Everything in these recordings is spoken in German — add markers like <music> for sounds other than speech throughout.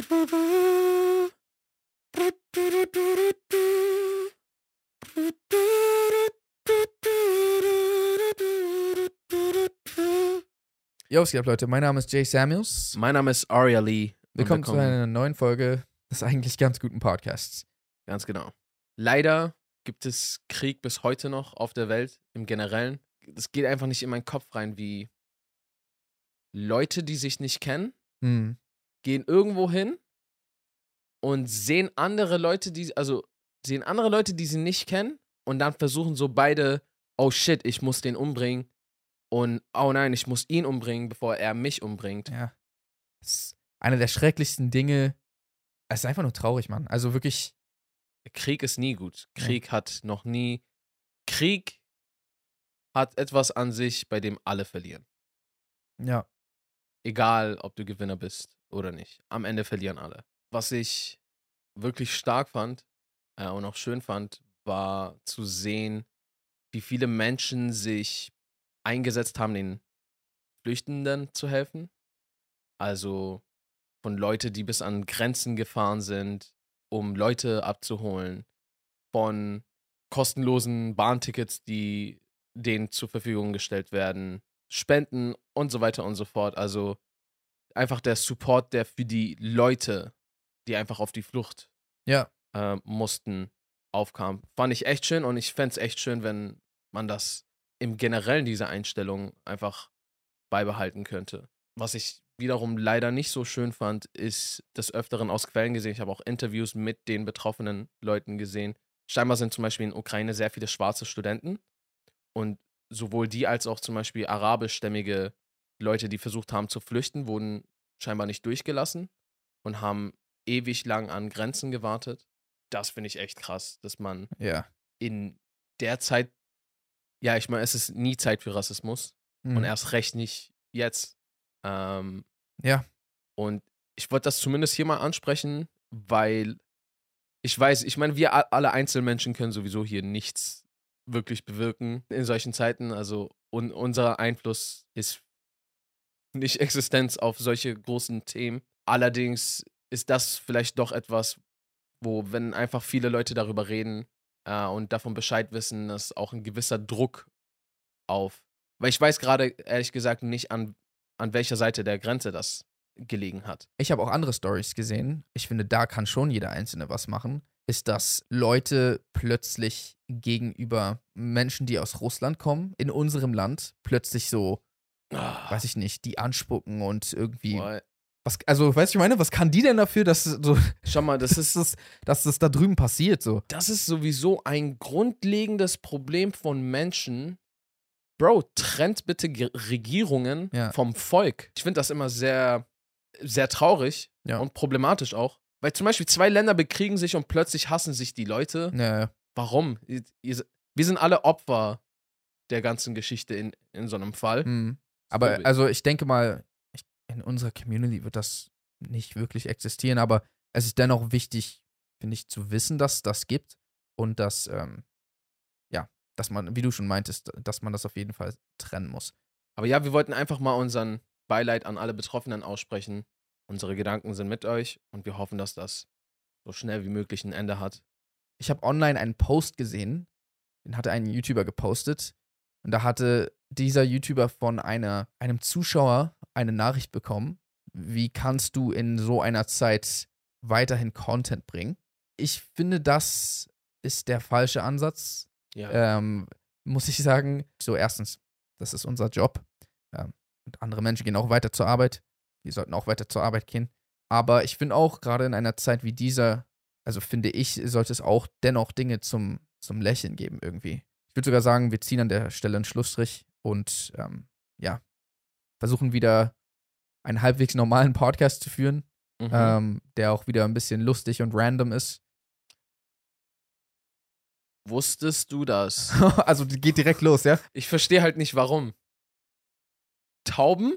Yo, was geht ab, Leute? Mein Name ist Jay Samuels. Mein Name ist Aria Lee. Willkommen zu einer neuen Folge des eigentlich ganz guten Podcasts. Ganz genau. Leider gibt es Krieg bis heute noch auf der Welt im Generellen. Das geht einfach nicht in meinen Kopf rein, wie Leute, die sich nicht kennen, Hm. Gehen irgendwo hin und sehen andere Leute, die, also sehen andere Leute, die sie nicht kennen und dann versuchen so beide, oh shit, ich muss den umbringen und oh nein, ich muss ihn umbringen, bevor er mich umbringt. Ja. Das ist eine der schrecklichsten Dinge. Es ist einfach nur traurig, Mann. Also wirklich, Krieg ist nie gut. Krieg hat noch nie. Krieg hat etwas an sich, bei dem alle verlieren. ja. Egal, ob du Gewinner bist oder nicht. Am Ende verlieren alle. Was ich wirklich stark fand äh, und auch schön fand, war zu sehen, wie viele Menschen sich eingesetzt haben, den Flüchtenden zu helfen. Also von Leute, die bis an Grenzen gefahren sind, um Leute abzuholen, von kostenlosen Bahntickets, die denen zur Verfügung gestellt werden, Spenden und so weiter und so fort. Also einfach der Support, der für die Leute, die einfach auf die Flucht Ja. äh, mussten, aufkam. Fand ich echt schön und ich fände es echt schön, wenn man das im Generellen, diese Einstellung, einfach beibehalten könnte. Was ich wiederum leider nicht so schön fand, ist des Öfteren aus Quellen gesehen. Ich habe auch Interviews mit den betroffenen Leuten gesehen. Scheinbar sind zum Beispiel in Ukraine sehr viele schwarze Studenten und sowohl die als auch zum Beispiel arabischstämmige Leute, die versucht haben zu flüchten, wurden scheinbar nicht durchgelassen und haben ewig lang an Grenzen gewartet. Das finde ich echt krass, dass man Ja. in der Zeit, ja, ich meine, es ist nie Zeit für Rassismus Hm. und erst recht nicht jetzt. Ähm, Ja. und ich wollte das zumindest hier mal ansprechen, weil ich weiß, ich meine, wir alle Einzelmenschen können sowieso hier nichts wirklich bewirken in solchen Zeiten. Also un unser Einfluss ist nicht Existenz auf solche großen Themen. Allerdings ist das vielleicht doch etwas, wo, wenn einfach viele Leute darüber reden äh, und davon Bescheid wissen, dass auch ein gewisser Druck auf. Weil ich weiß gerade ehrlich gesagt nicht, an, an welcher Seite der Grenze das gelegen hat. Ich habe auch andere Stories gesehen. Ich finde, da kann schon jeder Einzelne was machen. Ist, dass Leute plötzlich gegenüber Menschen, die aus Russland kommen, in unserem Land, plötzlich so, weiß ich nicht, die anspucken und irgendwie. Boah, Was, also, weißt du, ich meine, was kann die denn dafür, dass so, <laughs> Schau mal, das <laughs> ist, dass das, dass das da drüben passiert? So. das ist sowieso ein grundlegendes Problem von Menschen. Bro, trennt bitte Ge Regierungen Ja. vom Volk. Ich finde das immer sehr, sehr traurig Ja. und problematisch auch. Weil zum Beispiel zwei Länder bekriegen sich und plötzlich hassen sich die Leute. Ja, Warum? Wir sind alle Opfer der ganzen Geschichte in, in so einem Fall. hm. Aber So- also ich denke mal, in unserer Community wird das nicht wirklich existieren, aber es ist dennoch wichtig, finde ich, zu wissen, dass das gibt und dass, ähm, ja, dass man, wie du schon meintest, dass man das auf jeden Fall trennen muss. Aber ja, wir wollten einfach mal unseren Beileid an alle Betroffenen aussprechen. Unsere Gedanken sind mit euch und wir hoffen, dass das so schnell wie möglich ein Ende hat. Ich habe online einen Post gesehen, den hatte ein YouTuber gepostet und da hatte dieser YouTuber von einer, einem Zuschauer eine Nachricht bekommen, wie kannst du in so einer Zeit weiterhin Content bringen? Ich finde, das ist der falsche Ansatz. Ja. Ähm, muss ich sagen, so erstens, das ist unser Job. Ähm, und andere Menschen gehen auch weiter zur Arbeit. Die sollten auch weiter zur Arbeit gehen. Aber ich finde auch, gerade in einer Zeit wie dieser, also finde ich, sollte es auch dennoch Dinge zum, zum Lächeln geben irgendwie. Ich würde sogar sagen, wir ziehen an der Stelle einen Schlussstrich und ähm, ja, versuchen wieder einen halbwegs normalen Podcast zu führen, Mhm. ähm, der auch wieder ein bisschen lustig und random ist. Wusstest du das? <laughs> also geht direkt los, ja? Ich verstehe halt nicht, warum. Tauben?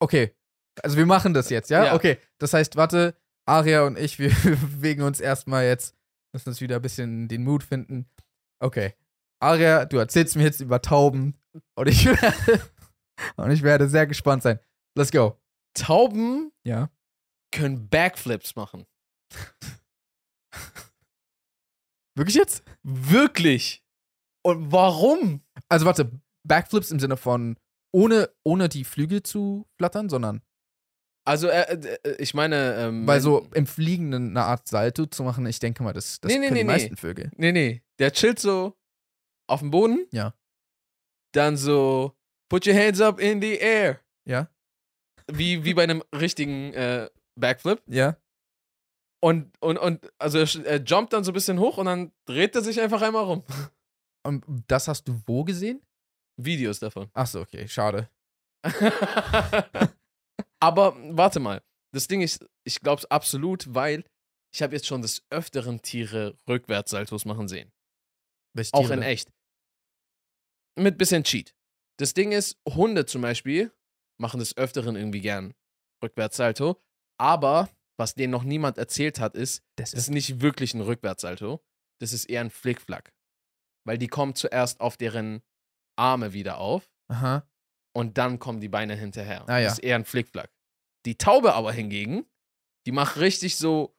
Okay, also wir machen das jetzt, ja? Ja. Okay, das heißt, warte, Aria und ich, <laughs> wir bewegen uns erstmal jetzt, müssen uns wieder ein bisschen den Mut finden. Okay, Aria, du erzählst mir jetzt über Tauben und ich <laughs> werde, und ich werde sehr gespannt sein. Let's go. Tauben Ja. können Backflips machen. Wirklich jetzt? Wirklich. Und warum? Also warte, Backflips im Sinne von ohne, ohne die Flügel zu flattern, sondern Also, äh, äh, ich meine, ähm, weil so im Fliegenden eine Art Salto zu machen, ich denke mal, das, das Nee, nee, können nee, die nee. meisten Vögel. Nee, nee. Der chillt so auf dem Boden. Ja. Dann so, put your hands up in the air. Ja? Wie, wie bei einem richtigen äh, Backflip. Ja? Und, und, und, also er, er jumpt dann so ein bisschen hoch und dann dreht er sich einfach einmal rum. <laughs> Und das hast du wo gesehen? Videos davon. Achso, okay, schade. <laughs> Aber warte mal. Das Ding ist, ich glaube es absolut, weil ich habe jetzt schon des Öfteren Tiere Rückwärtssaltos machen sehen. Welche Auch Tiere in echt. Mit bisschen Cheat. Das Ding ist, Hunde zum Beispiel machen des Öfteren irgendwie gern Rückwärtssalto. Aber was denen noch niemand erzählt hat, ist, Das ist nicht wirklich ein Rückwärtssalto. Das ist eher ein Flickflack. Weil die kommen zuerst auf deren Arme wieder auf Aha. und dann kommen die Beine hinterher. Ah, ja. Das ist eher ein Flickflack. Die Taube aber hingegen, die macht richtig so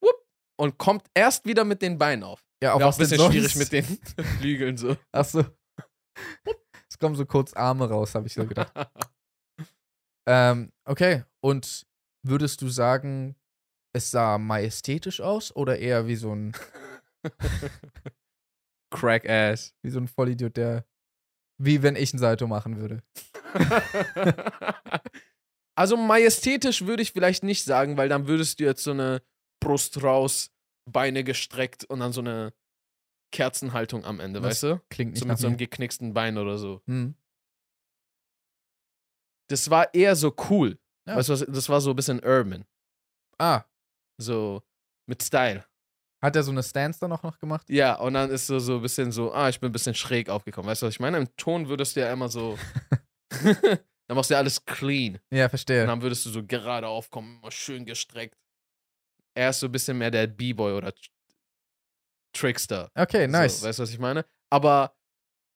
wupp, und kommt erst wieder mit den Beinen auf. Ja, auch Wäre auch was ein bisschen schwierig mit den <laughs> Flügeln so. Achso. <laughs> Es kommen so kurz Arme raus, habe ich so gedacht. <laughs> ähm, okay. Und würdest du sagen, es sah majestätisch aus oder eher wie so ein, <laughs> Crack ass. wie so ein Vollidiot, der. Wie wenn ich ein Salto machen würde? also majestätisch würde ich vielleicht nicht sagen, weil dann würdest du jetzt so eine Brust raus, Beine gestreckt und dann so eine Kerzenhaltung am Ende, Das weißt du? Klingt nicht So mit so einem geknicksten Bein oder so. Hm. Das war eher so cool. Ja. Weißt du, das war so ein bisschen urban. Ah, So mit Style. hat er so eine Stance dann auch noch gemacht? Ja, und dann ist so, so ein bisschen so, ah, ich bin ein bisschen schräg aufgekommen. Weißt du, was ich meine? Im Ton würdest du ja immer so. <laughs> dann machst du ja alles clean. Ja, Und verstehe. dann würdest du so gerade aufkommen, immer schön gestreckt. Er ist so ein bisschen mehr der B-Boy oder Trickster. Okay, nice. So, weißt du, was ich meine? Aber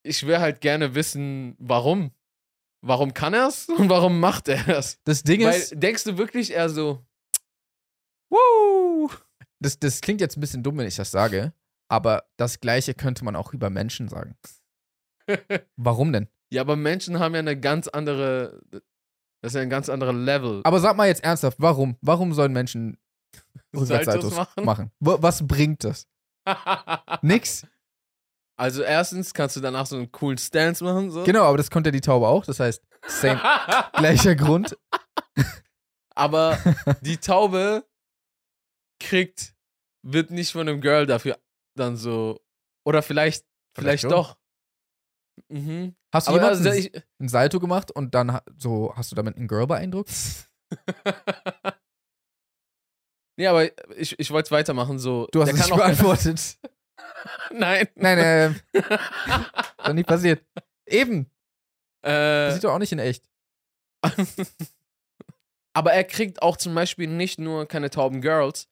ich will halt gerne wissen, warum. Warum kann er es <laughs> und warum macht er es? das Ding Weil ist, denkst du wirklich eher so, Woo! das, das klingt jetzt ein bisschen dumm, wenn ich das sage, aber das Gleiche könnte man auch über Menschen sagen. <laughs> Warum denn? ja, aber Menschen haben ja eine ganz andere, das ist ja ein ganz anderer Level. Aber sag mal jetzt ernsthaft, warum? Warum sollen Menschen <laughs> Saltos Rückwärtssaltos machen? machen? Was bringt das? Nix. Also erstens kannst du danach so einen coolen Stance machen. So. Genau, aber das konnte die Taube auch. Das heißt, same, <laughs> gleicher Grund. aber <laughs> die Taube kriegt, wird nicht von einem Girl dafür dann so, oder vielleicht, vielleicht, Vielleicht doch. Mhm. Hast du Aber jemals also ein, ich, ein Salto gemacht und dann so hast du damit einen Girl beeindruckt? <laughs> nee, aber ich, ich wollte es weitermachen. So, Du hast es nicht <laughs> beantwortet. <laughs> Nein. Nein, äh, <laughs> ist doch nicht passiert. Eben. Das äh, sieht doch auch nicht in echt. aber er kriegt auch zum Beispiel nicht nur keine tauben Girls,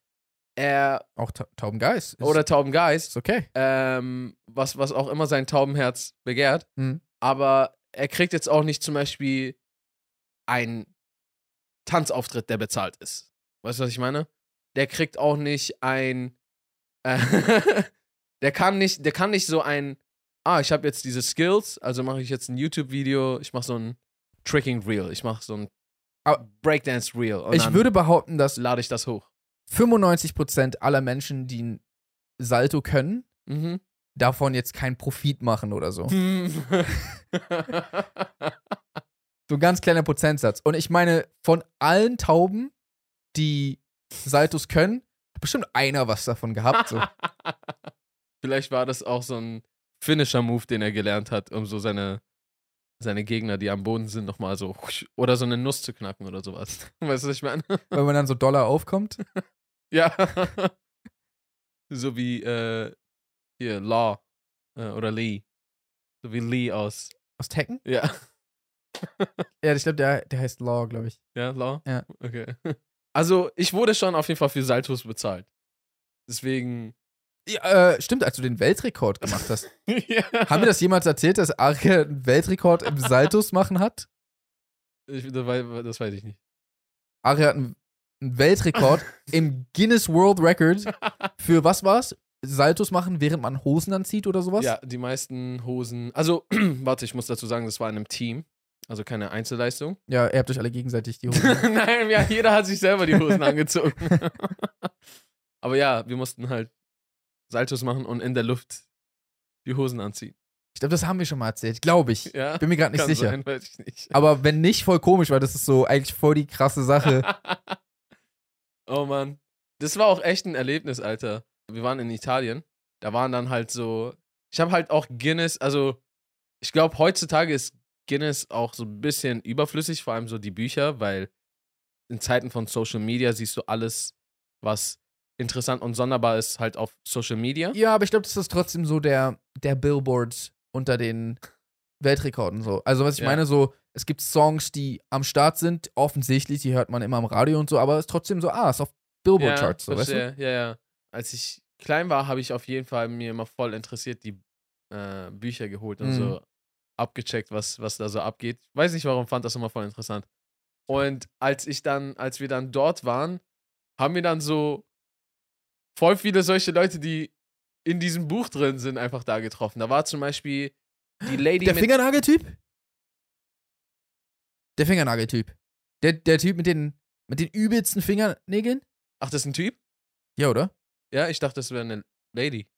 er Auch Ta Taubengeist. Ist, oder tauben Guys, ist okay. ähm, was, was auch immer sein Taubenherz begehrt. Mhm. Aber er kriegt jetzt auch nicht zum Beispiel einen Tanzauftritt, der bezahlt ist. Weißt du, was ich meine? Der kriegt auch nicht ein. Äh, <laughs> der kann nicht, der kann nicht so ein. Ah, ich habe jetzt diese Skills, also mache ich jetzt ein YouTube-Video, ich mache so ein Tricking Reel, ich mache so ein Aber- Breakdance Reel Ich würde behaupten, dass lade ich das hoch. 95% aller Menschen, die ein Salto können, Mhm. davon jetzt keinen Profit machen oder so. <laughs> So ein ganz kleiner Prozentsatz. Und ich meine, von allen Tauben, die Saltos können, hat bestimmt einer was davon gehabt. So. <laughs> Vielleicht war das auch so ein Finisher-Move, den er gelernt hat, um so seine, seine Gegner, die am Boden sind, nochmal so <laughs> oder so eine Nuss zu knacken oder sowas. <laughs> Weißt du, was ich meine? Wenn man dann so Dollar aufkommt. ja. so wie äh, hier, Law äh, oder Lee. So wie Lee aus. Aus Tekken? Ja. Ja, ich glaube, der, der heißt Law, glaube ich. Ja, Law? Ja. Okay. Also, ich wurde schon auf jeden Fall für Saltos bezahlt. Deswegen. Ja, äh, stimmt, als du den Weltrekord gemacht hast. <laughs> ja. Haben wir das jemals erzählt, dass Arke einen Weltrekord im Saltos machen hat? Ich, das, weiß, das weiß ich nicht. Arke hat einen einen Weltrekord im Guinness World Record <laughs> für was war's? Saltos machen, während man Hosen anzieht oder sowas? Ja, die meisten Hosen. Also, <clears throat> warte, ich muss dazu sagen, das war in einem Team. Also keine Einzelleistung. <laughs> Ja, ihr habt euch alle gegenseitig die <laughs> Hosen. Nein, ja, jeder hat sich selber die Hosen angezogen. <laughs> Aber ja, wir mussten halt Saltos machen und in der Luft die Hosen anziehen. Ich glaube, das haben wir schon mal erzählt, glaube ich. Ja, Bin mir gerade nicht kann sicher. sein, weiß ich nicht. Aber wenn nicht, voll komisch, weil das ist so eigentlich voll die krasse Sache. oh Mann. Das war auch echt ein Erlebnis, Alter. Wir waren in Italien. Da waren dann halt so. Ich habe halt auch Guinness, also ich glaube, heutzutage ist Guinness auch so ein bisschen überflüssig, vor allem so die Bücher, weil in Zeiten von Social Media siehst du alles, was interessant und sonderbar ist, halt auf Social Media. ja, aber ich glaube, das ist trotzdem so der, der Billboard unter den Weltrekorden so. Also, was ich Ja. meine, so, es gibt Songs, die am Start sind, offensichtlich, die hört man immer am Radio und so, aber es ist trotzdem so, ah, ist auf Billboard-Charts, so, weißt du? Ja, ja. Als ich klein war, habe ich auf jeden Fall mir immer voll interessiert die äh, Bücher geholt und Mhm. so abgecheckt, was, was da so abgeht. Weiß nicht warum, fand das immer voll interessant. Und als ich dann, als wir dann dort waren, haben wir dann so voll viele solche Leute, die in diesem Buch drin sind, einfach da getroffen. Da war zum Beispiel die <gasps> Lady Der Fingernageltyp? Der Fingernageltyp. Der, der Typ mit den, mit den übelsten Fingernägeln? Ach, das ist ein Typ? Ja, oder? Ja, ich dachte, das wäre eine Lady.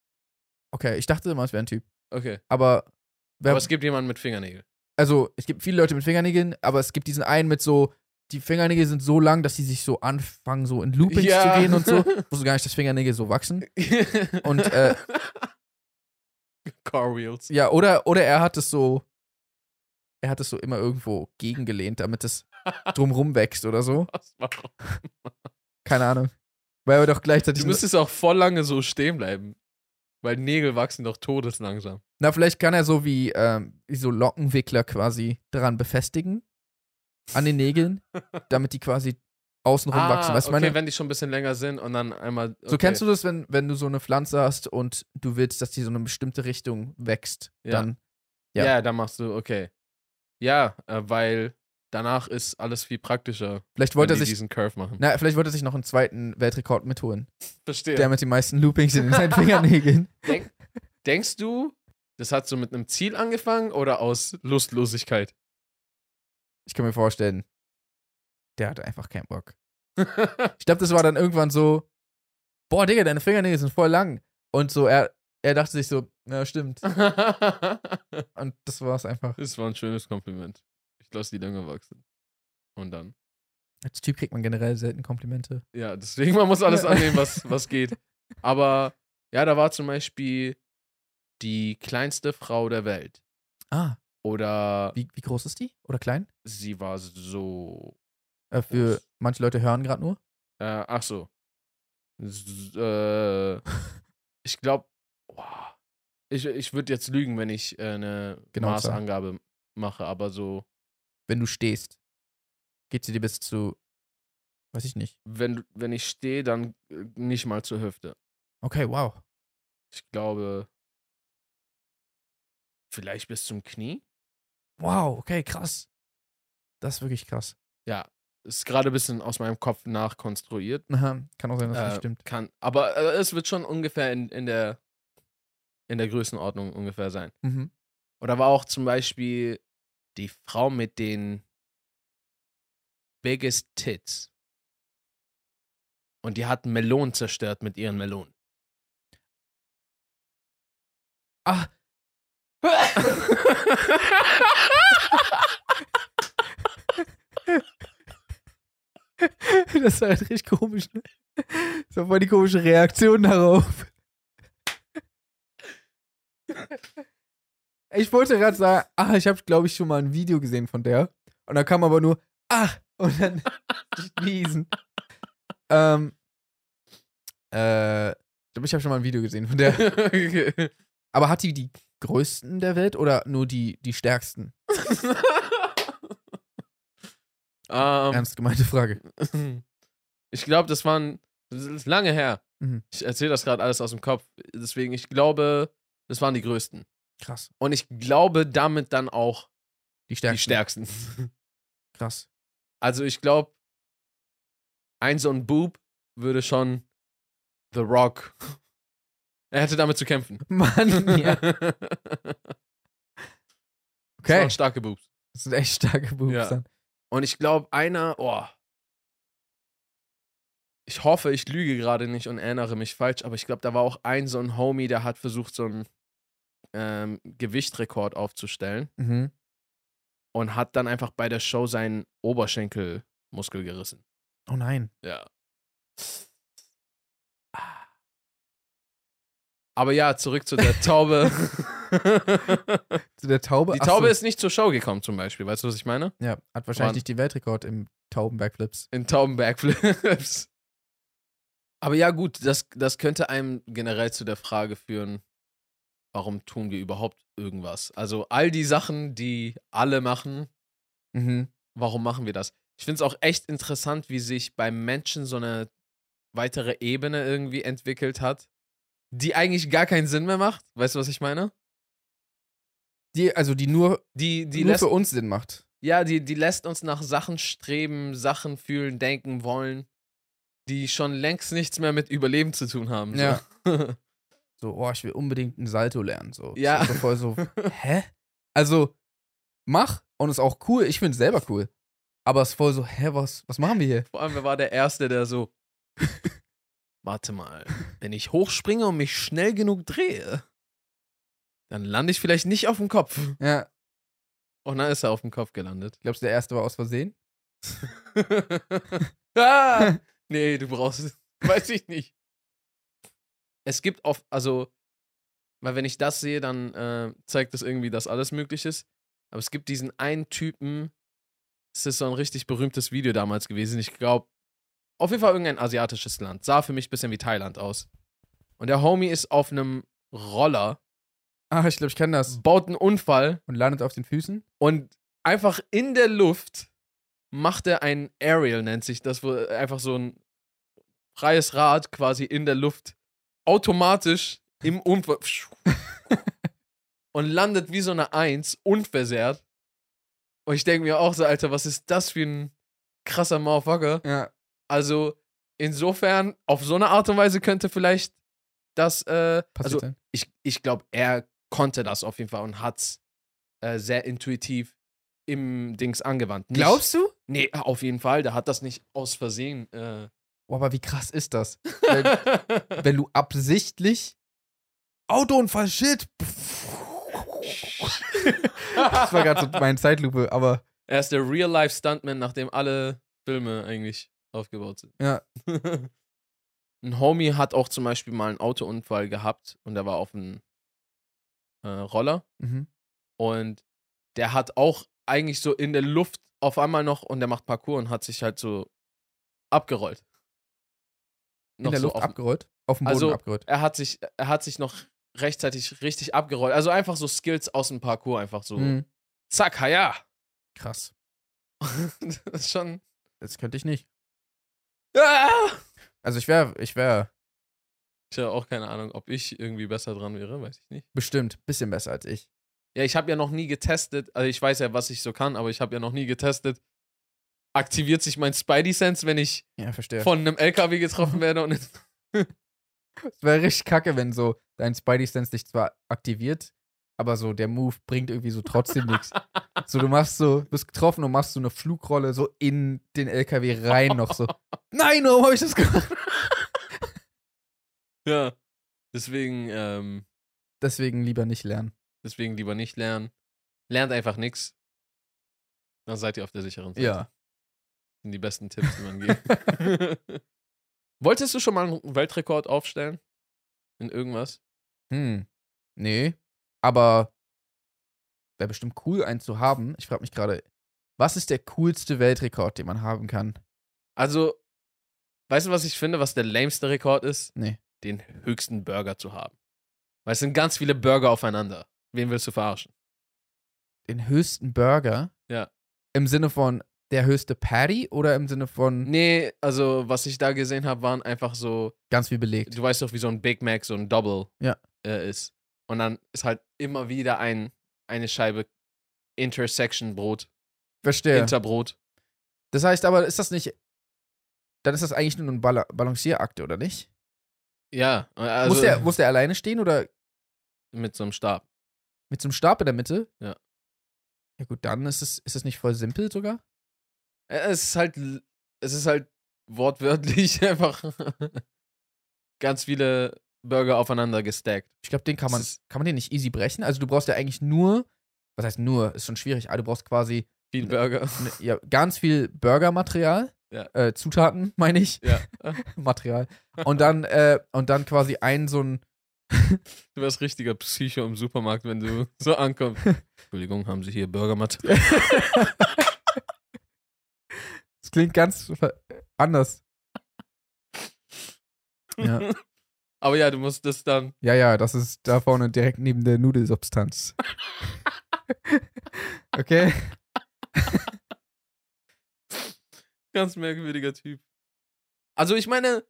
Okay, ich dachte immer, es wäre ein Typ. Okay. Aber, wer, Aber es gibt jemanden mit Fingernägeln. also, es gibt viele Leute mit Fingernägeln, aber es gibt diesen einen mit so, die Fingernägel sind so lang, dass sie sich so anfangen, so in Loopings Ja. zu gehen und so. <laughs> Wusste gar nicht, dass Fingernägel so wachsen. <laughs> Und, äh, Car Wheels. Ja, oder, oder er hat es so, er hat es so immer irgendwo gegengelehnt, damit es <laughs> drumrum wächst oder so. Was, warum? Keine Ahnung. Weil er doch gleichzeitig. Du müsstest auch voll lange so stehen bleiben. Weil Nägel wachsen doch todeslangsam. Na, vielleicht kann er so wie, ähm, wie so Lockenwickler quasi daran befestigen. An den Nägeln, <laughs> damit die quasi außenrum wachsen. Weißt Ah, okay, meine, wenn die schon ein bisschen länger sind und dann einmal. Okay. so kennst du das, wenn, wenn du so eine Pflanze hast und du willst, dass die so eine bestimmte Richtung wächst, Ja. dann. Ja, ja. dann machst du, okay. Ja, äh, weil danach ist alles viel praktischer, Vielleicht wollte er sich. diesen Curve machen. Na, vielleicht wollte er sich noch einen zweiten Weltrekord mitholen. Verstehe. Der mit den meisten Loopings in seinen Fingernägeln. <laughs> Denk, denkst du, das hat so mit einem Ziel angefangen oder aus Lustlosigkeit? Ich kann mir vorstellen, der hatte einfach keinen Bock. <laughs> Ich glaube, das war dann irgendwann so, boah, Digga, deine Fingernägel sind voll lang. Und so, er, er dachte sich so, ja, stimmt. <laughs> Und das war's einfach. das war ein schönes Kompliment. Ich lasse die länger wachsen. Und dann. Als Typ kriegt man generell selten Komplimente. Ja, deswegen, man muss alles annehmen, was, was <laughs> geht. Aber ja, da war zum Beispiel die kleinste Frau der Welt. Ah, Oder wie, wie groß ist die? Oder klein? sie war so. Äh, für Groß. manche Leute hören gerade nur. Äh, ach so. S äh, <laughs> ich glaube, ich, ich würde jetzt lügen, wenn ich äh, eine Genau, Maßangabe mache, aber so, Wenn du stehst, geht sie dir bis zu, weiß ich nicht. wenn, wenn ich stehe, dann äh, nicht mal zur Hüfte. Okay, wow. Ich glaube, vielleicht bis zum Knie. Wow, okay, krass. Das ist wirklich krass. Ja, ist gerade ein bisschen aus meinem Kopf nachkonstruiert. Aha, kann auch sein, dass das Äh, nicht stimmt. Kann, aber äh, es wird schon ungefähr in, in, der, in der Größenordnung ungefähr sein. Mhm. Oder war auch zum Beispiel die Frau mit den biggest tits. Und die hat Melonen zerstört mit ihren Melonen. Ah, <laughs> das war halt richtig komisch, ne? Das war voll die komische Reaktion darauf. Ich wollte gerade sagen, ah, ich habe, glaube ich, schon mal ein Video gesehen von der. Und da kam aber nur, ah, und dann <laughs> niesen. Ähm, äh, ich glaube, ich habe schon mal ein Video gesehen von der. Okay. <laughs> Aber hat die die größten der Welt oder nur die, die stärksten? <laughs> Ähm, Ernst gemeinte Frage. ich glaube, das waren. Das ist lange her. Mhm. Ich erzähle das gerade alles aus dem Kopf. Deswegen, ich glaube, das waren die größten. Krass. Und ich glaube damit dann auch Die stärksten. die stärksten. Krass. Also ich glaube, ein so ein Boob würde schon The Rock. Er hätte damit zu kämpfen. <laughs> Mann, ja. Das Okay. waren starke Boobs. Das sind echt starke Boobs Ja. dann. Und ich glaube, einer, oh. Ich hoffe, ich lüge gerade nicht und erinnere mich falsch, aber ich glaube, da war auch ein so ein Homie, der hat versucht, so einen ähm, Gewichtrekord aufzustellen Mhm. und hat dann einfach bei der Show seinen Oberschenkelmuskel gerissen. Oh nein. Ja. Aber ja, zurück zu der Taube. <laughs> Zu der Taube. Die Taube so. ist nicht zur Show gekommen, zum Beispiel. Weißt du, was ich meine? Ja, hat wahrscheinlich nicht die Weltrekord im Taubenbackflips. In Taubenbergflips. Aber ja, gut, das, das könnte einem generell zu der Frage führen, warum tun wir überhaupt irgendwas? Also all die Sachen, die alle machen, Mhm. warum machen wir das? Ich finde es auch echt interessant, wie sich beim Menschen so eine weitere Ebene irgendwie entwickelt hat, die eigentlich gar keinen Sinn mehr macht. Weißt du, was ich meine? Die, also die nur, Die, die nur lässt, für uns Sinn macht. ja, die, die lässt uns nach Sachen streben, Sachen fühlen, denken wollen, die schon längst nichts mehr mit Überleben zu tun haben. Ja. So, <laughs> oh, ich will unbedingt ein Salto lernen. So. Ja. So, voll <laughs> so, hä? Also, mach und ist auch cool. Ich finde es selber cool. Aber es ist voll so, hä, was, was machen wir hier? Vor allem, wer war der Erste, der so. <laughs> Warte mal, wenn ich hochspringe und mich schnell genug drehe, dann lande ich vielleicht nicht auf dem Kopf. Ja, Und dann ist er auf dem Kopf gelandet. glaubst du, der erste war aus Versehen? <laughs> ah, nee, du brauchst es. Weiß ich nicht. Es gibt oft, also, weil wenn ich das sehe, dann äh, zeigt das irgendwie, dass alles möglich ist. Aber es gibt diesen einen Typen, es ist so ein richtig berühmtes Video damals gewesen. Ich glaube, auf jeden Fall irgendein asiatisches Land. Sah für mich ein bisschen wie Thailand aus. Und der Homie ist auf einem Roller, Ach, ich glaube, ich kenne das. baut einen Unfall Und landet auf den Füßen? und einfach in der Luft macht er ein Aerial, nennt sich das, wo einfach so ein freies Rad quasi in der Luft automatisch im Unfall <laughs> und landet wie so eine Eins, unversehrt. Und ich denke mir auch so, Alter, was ist das für ein krasser Motherfucker? Ja. Also, insofern, auf so eine Art und Weise könnte vielleicht das, äh, also ich, ich glaube, er konnte das auf jeden Fall und hat's äh, sehr intuitiv im Dings angewandt. Nicht, Glaubst du? Nee, auf jeden Fall. Der hat das nicht aus Versehen. Äh. Oh, aber wie krass ist das? Wenn, <laughs> wenn du absichtlich Autounfall, shit. Das war gerade so meine Zeitlupe, aber er ist der Real-Life-Stuntman, nachdem alle Filme eigentlich aufgebaut sind. ja. <laughs> Ein Homie hat auch zum Beispiel mal einen Autounfall gehabt und der war auf einem äh, Roller Mhm. und der hat auch eigentlich so in der Luft auf einmal noch und der macht Parkour und hat sich halt so abgerollt. In Noch der so Luft auf- abgerollt. Auf dem Boden Also, abgerollt. er hat sich, er hat sich noch rechtzeitig richtig abgerollt. Also einfach so Skills aus dem Parkour, einfach so. Mhm. Zack, ja. Krass. <laughs> das ist schon. Das könnte ich nicht. Ah! Also ich wäre, ich wäre Ich habe auch keine Ahnung, ob ich irgendwie besser dran wäre, weiß ich nicht. bestimmt ein bisschen besser als ich. Ja, ich habe ja noch nie getestet. Also ich weiß ja, was ich so kann, aber ich habe ja noch nie getestet. Aktiviert sich mein Spidey-Sense, wenn ich Ja, von einem LKW getroffen werde und <laughs> Es wäre richtig kacke, wenn so dein Spidey-Sense dich zwar aktiviert, aber so der Move bringt irgendwie so trotzdem nichts. So, du machst so, bist getroffen und machst so eine Flugrolle so in den LKW rein noch so. <laughs> Nein, warum habe ich das gemacht? ja. Deswegen, ähm, Deswegen lieber nicht lernen. deswegen lieber nicht lernen. Lernt einfach nichts. Dann seid ihr auf der sicheren Seite. Ja. Sind die besten Tipps, die man gibt. <laughs> Wolltest du schon mal einen Weltrekord aufstellen? In irgendwas? Hm. Nee. Aber wäre bestimmt cool, einen zu haben. Ich frage mich gerade, was ist der coolste Weltrekord, den man haben kann? Also, weißt du, was ich finde, was der lameste Rekord ist? Nee. Den höchsten Burger zu haben. Weil es sind ganz viele Burger aufeinander. Wen willst du verarschen? Den höchsten Burger? Ja. Im Sinne von der höchste Patty oder im Sinne von Nee, also, was ich da gesehen habe, waren einfach so, ganz viel belegt? du weißt doch, wie so ein Big Mac, so ein Double Ja. äh, ist. Und dann ist halt immer wieder ein, eine Scheibe Intersection Brot, Verstehe. Interbrot. Das heißt aber, ist das nicht dann ist das eigentlich nur ein Bala Balancierakt, oder nicht? Ja, also muss, der, muss der alleine stehen oder mit so einem Stab. mit so einem Stab in der Mitte? Ja. Ja gut, dann ist es, ist es nicht voll simpel sogar? Äh, Es ist halt, es ist halt wortwörtlich <laughs> einfach ganz viele Burger aufeinander gestackt. Ich glaube, den kann man, kann man den nicht easy brechen. Also du brauchst ja eigentlich nur, was heißt nur, ist schon schwierig, aber du brauchst quasi Viel Burger. ne, ja, ganz viel Burgermaterial. Ja. Äh, Zutaten, <laughs> meine ich. Ja. <laughs> Material. Und dann, äh, und dann quasi ein so ein. Du wärst richtiger Psycho im Supermarkt, wenn du so ankommst. Entschuldigung, haben Sie hier Burgermaterial? Das klingt ganz anders. <laughs> Ja. Aber ja, du musst das dann. ja, ja, das ist da vorne direkt neben der Nudelsubstanz. <laughs> okay. Ganz merkwürdiger Typ. Also, ich meine,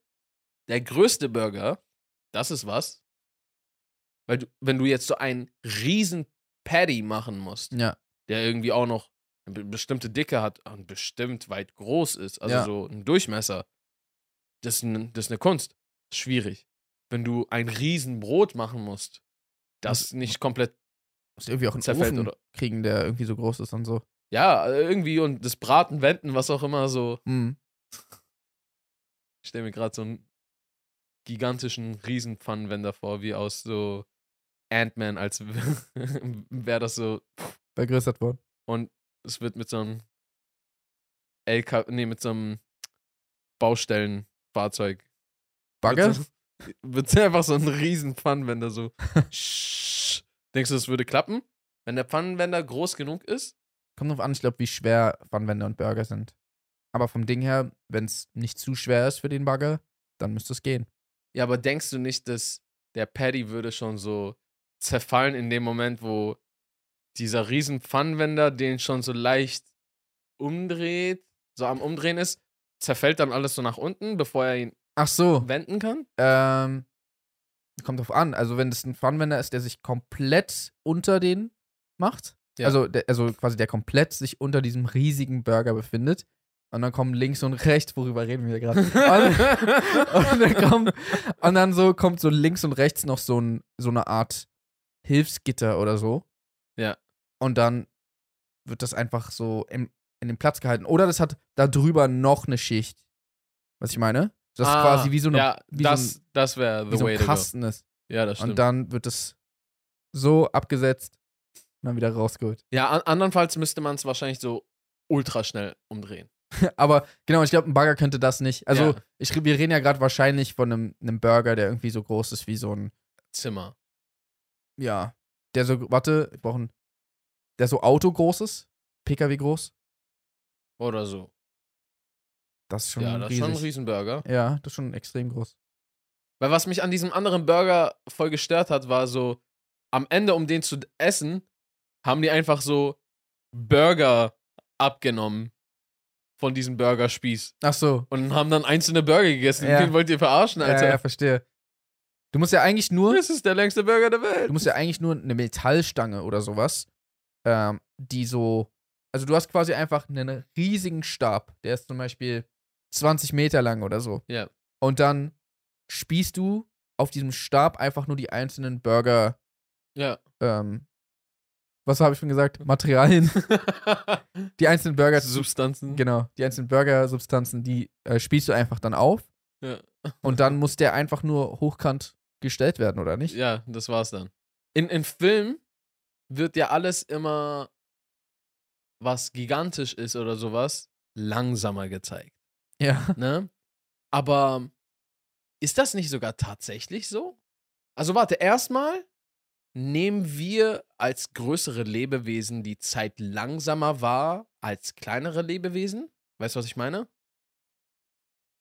der größte Burger, das ist was. Weil du, wenn du jetzt so einen riesen Patty machen musst, Ja. der irgendwie auch noch eine bestimmte Dicke hat und bestimmt weit groß ist, also Ja. so ein Durchmesser, das ist, ein, das ist eine Kunst. Schwierig. Wenn du ein riesen Brot machen musst, das Was- nicht komplett, Muss irgendwie auch einen Zerfällt, Ofen oder? kriegen, der irgendwie so groß ist und so. ja, irgendwie und das Braten, Wenden, was auch immer so. Hm. Ich stelle mir gerade so einen gigantischen Riesenpfannenwender vor, wie aus so Ant-Man, als <laughs> wäre das so. Vergrößert worden. Und es wird mit so einem LK, nee, mit so einem Baustellenfahrzeug. Bagger? Wird, so, einfach so ein Riesenpfannenwender so. <laughs> Sch- Denkst du, das würde klappen? Wenn der Pfannenwender groß genug ist? Kommt drauf an, ich glaube, wie schwer Pfannenwender und Burger sind. Aber vom Ding her, wenn es nicht zu schwer ist für den Bagger, dann müsste es gehen. Ja, aber denkst du nicht, dass der Paddy würde schon so zerfallen in dem Moment, wo dieser riesen Pfannenwender den schon so leicht umdreht, so am Umdrehen ist, zerfällt dann alles so nach unten, bevor er ihn Ach so. wenden kann? Ähm, kommt drauf an. Also, wenn es ein Pfannenwender ist, der sich komplett unter den macht, Ja. also, der, also quasi der komplett sich unter diesem riesigen Burger befindet, und dann kommen links und rechts, worüber reden wir gerade? und, <laughs> und, dann kommt, und dann so kommt so links und rechts noch so, ein, so eine Art Hilfsgitter oder so. Ja. Und dann wird das einfach so im, in den Platz gehalten. Oder das hat da drüber noch eine Schicht. Was ich meine? Das ist Ah, quasi wie so eine Ja, wie das, so das wäre wie the so way ein go. Kasten ist. Ja, das stimmt. Und dann wird es so abgesetzt und dann wieder rausgeholt. ja, an, andernfalls müsste man es wahrscheinlich so ultra schnell umdrehen. <laughs> Aber genau, ich glaube, ein Bagger könnte das nicht. Also, Ja. ich, wir reden ja gerade wahrscheinlich von einem, einem Burger, der irgendwie so groß ist wie so ein, Zimmer. ja, der so, warte, wir brauchen, der so Auto groß ist, PKW groß. Oder so. Das ist schon ja, das ist schon ein Riesenburger. ja, das ist schon extrem groß. Weil was mich an diesem anderen Burger voll gestört hat, war so, am Ende, um den zu essen, haben die einfach so Burger abgenommen von diesem Burgerspieß Ach so. und haben dann einzelne Burger gegessen. Ja. Wen wollt ihr verarschen, Ja, Alter? ja, verstehe. Du musst ja eigentlich nur, Das ist der längste Burger der du Welt. musst ja eigentlich nur eine Metallstange oder sowas, ähm, die so, also du hast quasi einfach einen riesigen Stab, der ist zum Beispiel 20 Meter lang oder so. Ja. Und dann spießt du auf diesem Stab einfach nur die einzelnen Burger, Ja. ähm, was habe ich schon gesagt? Materialien. <laughs> Die einzelnen Burger, Substanzen. genau, die einzelnen Burger-Substanzen, die äh, spießt du einfach dann auf Ja. und dann <laughs> muss der einfach nur hochkant gestellt werden, oder nicht? ja, das war's dann. In, in Film wird ja alles immer, was gigantisch ist oder sowas, langsamer gezeigt. Ja. Ne? Aber ist das nicht sogar tatsächlich so? Also warte, erstmal nehmen wir als größere Lebewesen die Zeit langsamer wahr als kleinere Lebewesen? Weißt du, was ich meine?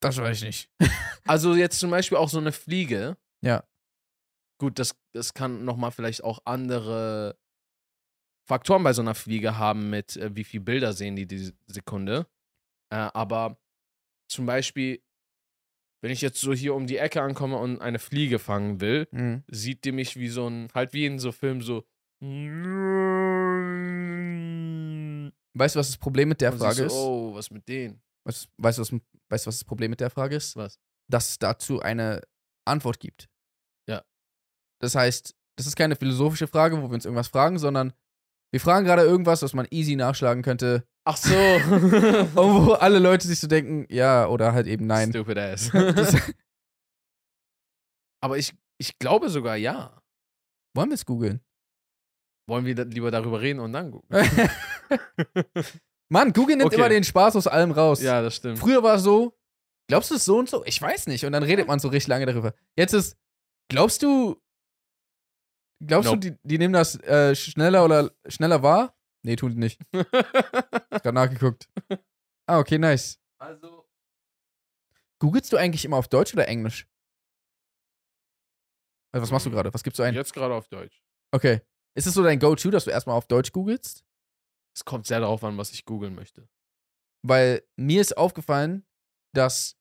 Das weiß ich nicht. <laughs> Also jetzt zum Beispiel auch so eine Fliege. Ja. Gut, das, das kann nochmal vielleicht auch andere Faktoren bei so einer Fliege haben mit, äh, wie viele Bilder sehen die die Sekunde. Äh, aber zum Beispiel, wenn ich jetzt so hier um die Ecke ankomme und eine Fliege fangen will, Mhm. sieht die mich wie so ein, halt wie in so Filmen so. Weißt du, was das Problem mit der Und Frage ist? Oh, was mit denen? Weißt, weißt, du, was, weißt du, was das Problem mit der Frage ist? Was? Dass es dazu eine Antwort gibt. Ja. Das heißt, das ist keine philosophische Frage, wo wir uns irgendwas fragen, sondern wir fragen gerade irgendwas, was man easy nachschlagen könnte. Ach so. <laughs> Und wo alle Leute sich so denken, ja, oder halt eben nein. Stupid ass. <laughs> <laughs> Aber ich, ich glaube sogar ja. wollen wir es googeln? Wollen wir lieber darüber reden und dann gucken? Mann, Google nimmt Okay. immer den Spaß aus allem raus. ja, das stimmt. Früher war es so, glaubst du es so und so? Ich weiß nicht. Und dann redet man so richtig lange darüber. Jetzt ist, glaubst du, glaubst Nope. du, die, die nehmen das äh, schneller oder schneller wahr? Nee, tun die nicht. <laughs> Hab grad nachgeguckt. Ah, okay, nice. also, Googelst du eigentlich immer auf Deutsch oder Englisch? Also, was machst du Hm. gerade? Was gibst du ein? jetzt gerade auf Deutsch. Okay. Ist es so dein Go-To, dass du erstmal auf Deutsch googelst? Es kommt sehr darauf an, was ich googeln möchte. Weil mir ist aufgefallen, dass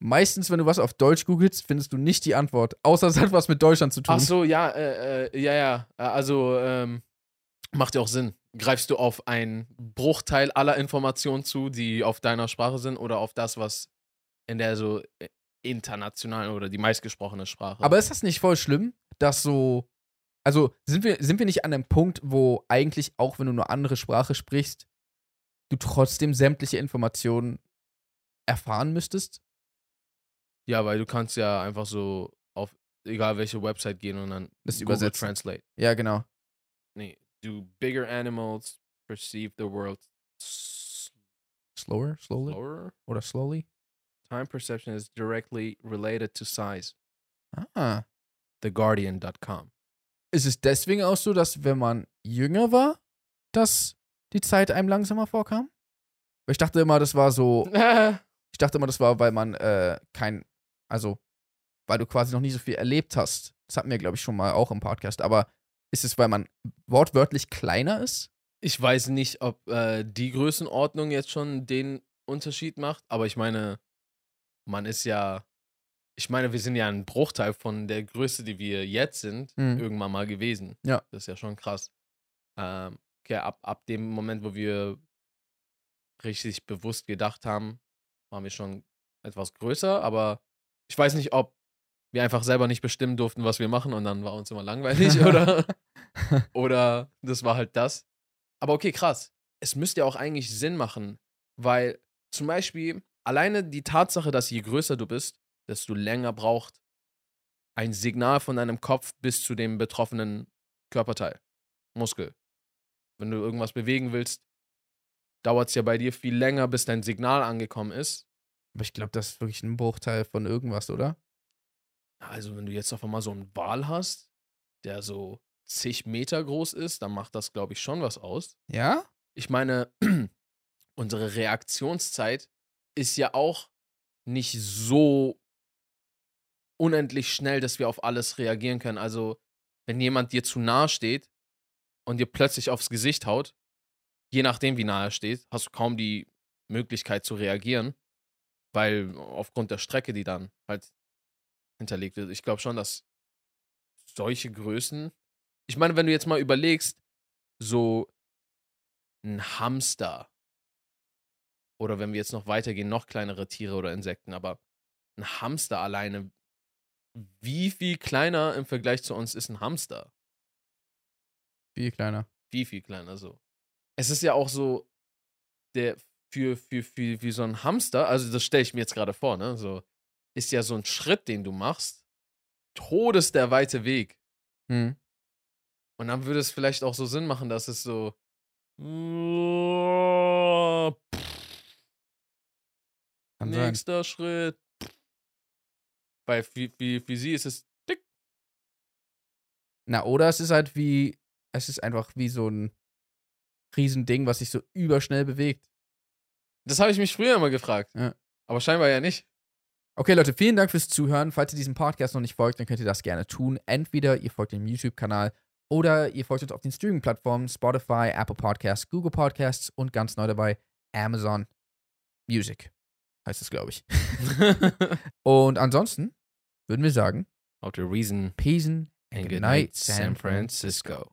meistens, wenn du was auf Deutsch googelst, findest du nicht die Antwort. Außer es hat was mit Deutschland zu tun. Ach so, ja, äh, äh, ja, ja. Äh, Also, ähm, macht ja auch Sinn. Greifst du auf einen Bruchteil aller Informationen zu, die auf deiner Sprache sind, oder auf das, was in der so äh, internationalen oder die meistgesprochene Sprache? Aber ist das nicht voll schlimm, dass so. Also sind wir, sind wir nicht an einem Punkt, wo eigentlich, auch wenn du eine andere Sprache sprichst, du trotzdem sämtliche Informationen erfahren müsstest? Ja, weil du kannst ja einfach so auf egal welche Website gehen und dann Das Google. Translate. Ja, genau. Nee, do bigger animals perceive the world Slower, slowly slower? oder slowly? Time perception is directly related to size. Ah. TheGuardian.com. Ist es deswegen auch so, dass wenn man jünger war, dass die Zeit einem langsamer vorkam? Weil ich dachte immer, das war so <laughs> Ich dachte immer, das war, weil man äh, kein, also, weil du quasi noch nie so viel erlebt hast. Das hatten wir, glaube ich, schon mal auch im Podcast. Aber ist es, weil man wortwörtlich kleiner ist? Ich weiß nicht, ob äh, die Größenordnung jetzt schon den Unterschied macht, aber ich meine, man ist ja, ich meine, wir sind ja ein Bruchteil von der Größe, die wir jetzt sind, Mhm. irgendwann mal gewesen. Ja. Das ist ja schon krass. Ähm, okay, ab, ab dem Moment, wo wir richtig bewusst gedacht haben, waren wir schon etwas größer, aber ich weiß nicht, ob wir einfach selber nicht bestimmen durften, was wir machen und dann war uns immer langweilig <laughs> oder, oder das war halt das. Aber okay, krass. Es müsste ja auch eigentlich Sinn machen, weil zum Beispiel alleine die Tatsache, dass je größer du bist, desto länger braucht ein Signal von deinem Kopf bis zu dem betroffenen Körperteil, Muskel. Wenn du irgendwas bewegen willst, dauert es ja bei dir viel länger, bis dein Signal angekommen ist. Aber ich glaube, das ist wirklich ein Bruchteil von irgendwas, oder? Also, wenn du jetzt auf einmal so einen Wal hast, der so zig Meter groß ist, dann macht das, glaube ich, schon was aus. Ja? Ich meine, <clears throat> unsere Reaktionszeit ist ja auch nicht so unendlich schnell, dass wir auf alles reagieren können. Also, wenn jemand dir zu nahe steht und dir plötzlich aufs Gesicht haut, je nachdem, wie nahe er steht, hast du kaum die Möglichkeit zu reagieren, weil aufgrund der Strecke, die dann halt hinterlegt wird. Ich glaube schon, dass solche Größen. Ich meine, wenn du jetzt mal überlegst, so ein Hamster oder wenn wir jetzt noch weitergehen, noch kleinere Tiere oder Insekten, aber ein Hamster alleine, wie viel kleiner im Vergleich zu uns ist ein Hamster? Viel kleiner. Viel, viel kleiner so. Es ist ja auch so, der für, für, für, für so ein Hamster, also das stelle ich mir jetzt gerade vor, ne? So, ist ja so ein Schritt, den du machst, todes der weite Weg. Hm. Und dann würde es vielleicht auch so Sinn machen, dass es so. Kann sein. Nächster Schritt. Weil für, für, für sie ist es dick. Na, oder es ist halt wie, es ist einfach wie so ein Riesending, was sich so überschnell bewegt. Das habe ich mich früher immer gefragt. Ja. Aber scheinbar ja nicht. Okay, Leute, vielen Dank fürs Zuhören. Falls ihr diesem Podcast noch nicht folgt, dann könnt ihr das gerne tun. Entweder ihr folgt dem YouTube-Kanal oder ihr folgt uns auf den Streaming-Plattformen Spotify, Apple Podcasts, Google Podcasts und ganz neu dabei Amazon Music. Heißt es, glaube ich. <laughs> Und ansonsten würden wir sagen, How to reason Peace and and good night, San Francisco.